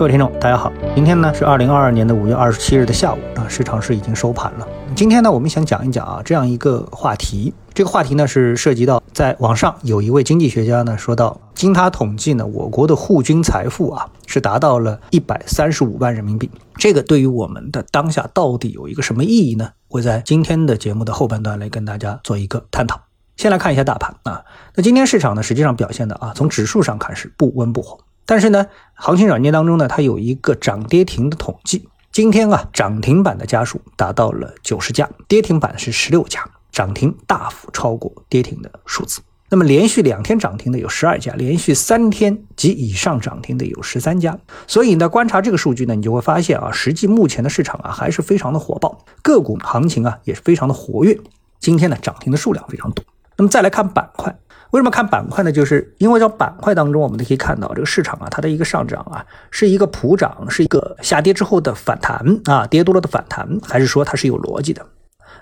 各位听众，大家好，今天呢是二零二二年的五月二十七日的下午啊，市场是已经收盘了。今天呢，我们想讲一讲啊这样一个话题，这个话题呢是涉及到在网上有一位经济学家呢说到，经他统计呢，我国的户均财富啊是达到了一百三十五万人民币。这个对于我们的当下到底有一个什么意义呢？会在今天的节目的后半段来跟大家做一个探讨。先来看一下大盘啊，那今天市场呢实际上表现的啊，从指数上看是不温不火。但是呢，行情软件当中呢，它有一个涨跌停的统计。今天啊，涨停板的家数达到了九十家，跌停板是十六家，涨停大幅超过跌停的数字。那么连续两天涨停的有十二家，连续三天及以上涨停的有十三家。所以呢，观察这个数据呢，你就会发现啊，实际目前的市场啊，还是非常的火爆，个股行情啊，也是非常的活跃。今天呢，涨停的数量非常多。那么再来看板块。为什么看板块呢？就是因为在板块当中，我们都可以看到这个市场啊，它的一个上涨啊，是一个普涨，是一个下跌之后的反弹啊，跌多了的反弹，还是说它是有逻辑的？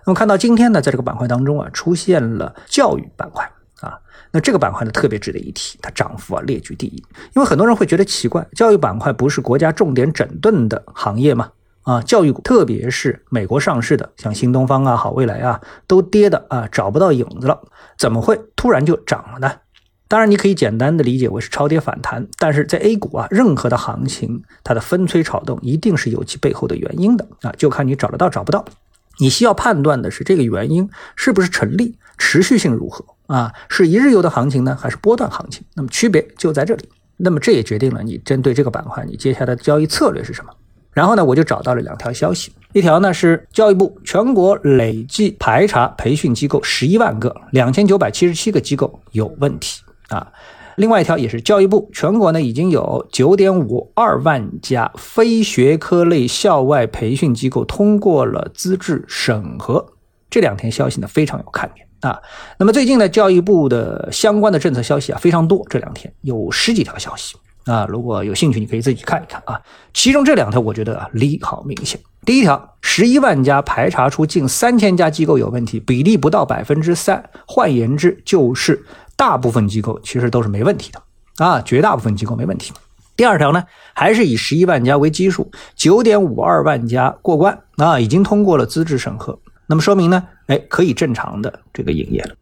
那么看到今天呢，在这个板块当中啊，出现了教育板块啊，那这个板块呢特别值得一提，它涨幅啊列居第一。因为很多人会觉得奇怪，教育板块不是国家重点整顿的行业吗？啊，教育股，特别是美国上市的，像新东方啊、好未来啊，都跌的啊找不到影子了，怎么会突然就涨了呢？当然，你可以简单的理解为是超跌反弹，但是在 A 股啊，任何的行情，它的风吹草动一定是有其背后的原因的啊，就看你找得到找不到。你需要判断的是这个原因是不是成立，持续性如何啊？是一日游的行情呢，还是波段行情？那么区别就在这里。那么这也决定了你针对这个板块，你接下来的交易策略是什么？然后呢，我就找到了两条消息，一条呢是教育部全国累计排查培训机构十一万个，两千九百七十七个机构有问题啊。另外一条也是教育部全国呢已经有九点五二万家非学科类校外培训机构通过了资质审核。这两天消息呢非常有看点啊。那么最近呢，教育部的相关的政策消息啊非常多，这两天有十几条消息。啊，如果有兴趣，你可以自己看一看啊。其中这两条，我觉得啊利好明显。第一条，十一万家排查出近三千家机构有问题，比例不到百分之三。换言之，就是大部分机构其实都是没问题的啊，绝大部分机构没问题。第二条呢，还是以十一万家为基数，九点五二万家过关啊，已经通过了资质审核，那么说明呢，哎，可以正常的这个营业了。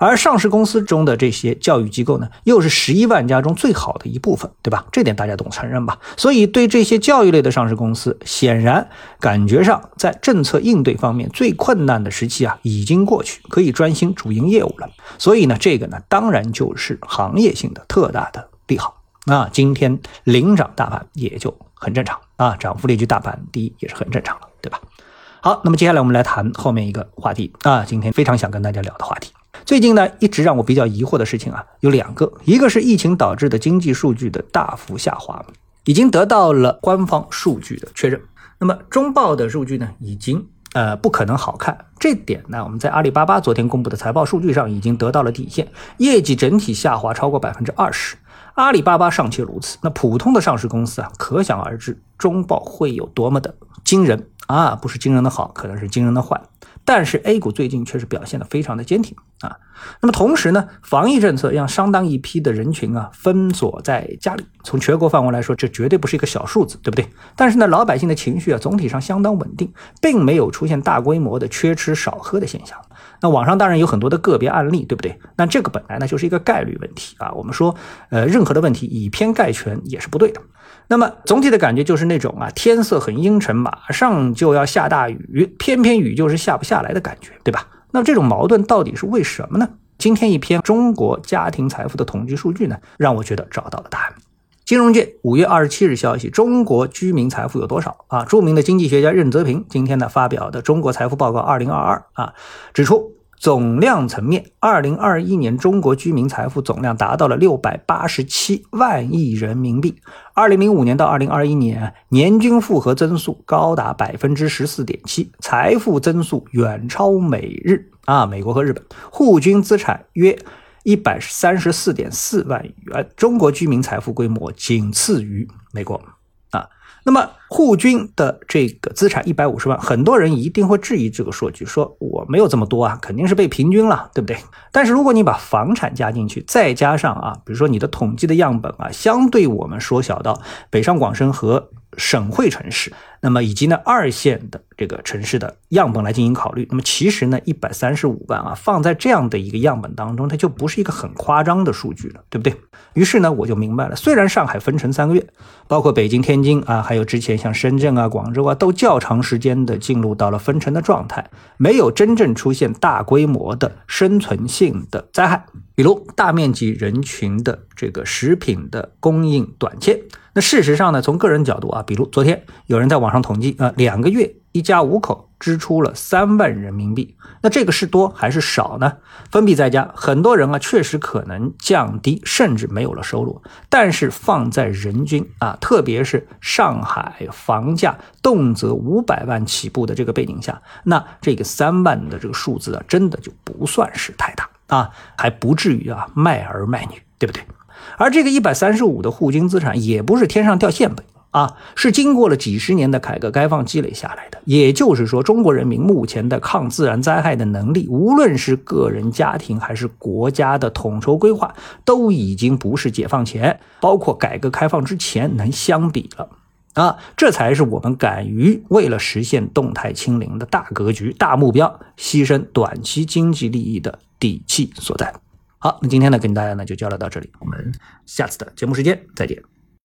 而上市公司中的这些教育机构呢，又是十一万家中最好的一部分，对吧？这点大家懂承认吧？所以对这些教育类的上市公司，显然感觉上在政策应对方面最困难的时期啊已经过去，可以专心主营业务了。所以呢，这个呢当然就是行业性的特大的利好。那今天领涨大盘也就很正常啊，涨幅列居大盘第一也是很正常的，对吧？好，那么接下来我们来谈后面一个话题啊，今天非常想跟大家聊的话题。最近呢，一直让我比较疑惑的事情啊，有两个，一个是疫情导致的经济数据的大幅下滑，已经得到了官方数据的确认。那么中报的数据呢，已经呃不可能好看，这点呢，我们在阿里巴巴昨天公布的财报数据上已经得到了体现，业绩整体下滑超过百分之二十。阿里巴巴尚且如此，那普通的上市公司啊，可想而知中报会有多么的惊人啊，不是惊人的好，可能是惊人的坏。但是 A 股最近却是表现的非常的坚挺啊。那么同时呢，防疫政策让相当一批的人群啊封锁在家里。从全国范围来说，这绝对不是一个小数字，对不对？但是呢，老百姓的情绪啊总体上相当稳定，并没有出现大规模的缺吃少喝的现象。那网上当然有很多的个别案例，对不对？那这个本来呢就是一个概率问题啊。我们说，呃，任何的问题以偏概全也是不对的。那么总体的感觉就是那种啊，天色很阴沉，马上就要下大雨，偏偏雨就是下不下来的感觉，对吧？那这种矛盾到底是为什么呢？今天一篇中国家庭财富的统计数据呢，让我觉得找到了答案。金融界五月二十七日消息，中国居民财富有多少啊？著名的经济学家任泽平今天呢发表的《中国财富报告二零二二》啊，指出。总量层面，二零二一年中国居民财富总量达到了六百八十七万亿人民币。二零零五年到二零二一年，年均复合增速高达百分之十四点七，财富增速远超美日啊，美国和日本。户均资产约一百三十四点四万元，中国居民财富规模仅次于美国。啊。那么户均的这个资产一百五十万，很多人一定会质疑这个数据，说我没有这么多啊，肯定是被平均了，对不对？但是如果你把房产加进去，再加上啊，比如说你的统计的样本啊，相对我们缩小到北上广深和。省会城市，那么以及呢二线的这个城市的样本来进行考虑，那么其实呢一百三十五万啊放在这样的一个样本当中，它就不是一个很夸张的数据了，对不对？于是呢我就明白了，虽然上海分成三个月，包括北京、天津啊，还有之前像深圳啊、广州啊，都较长时间的进入到了分成的状态，没有真正出现大规模的生存性的灾害，比如大面积人群的这个食品的供应短缺。那事实上呢，从个人角度啊，比如昨天有人在网上统计啊，两个月一家五口支出了三万人民币，那这个是多还是少呢？封闭在家，很多人啊确实可能降低甚至没有了收入，但是放在人均啊，特别是上海房价动辄五百万起步的这个背景下，那这个三万的这个数字啊，真的就不算是太大啊，还不至于啊卖儿卖女，对不对？而这个一百三十五的户均资产也不是天上掉馅饼啊，是经过了几十年的改革开放积累下来的。也就是说，中国人民目前的抗自然灾害的能力，无论是个人、家庭还是国家的统筹规划，都已经不是解放前，包括改革开放之前能相比了啊。这才是我们敢于为了实现动态清零的大格局、大目标，牺牲短期经济利益的底气所在。好，那今天呢，跟大家呢就交流到这里，我们下次的节目时间再见。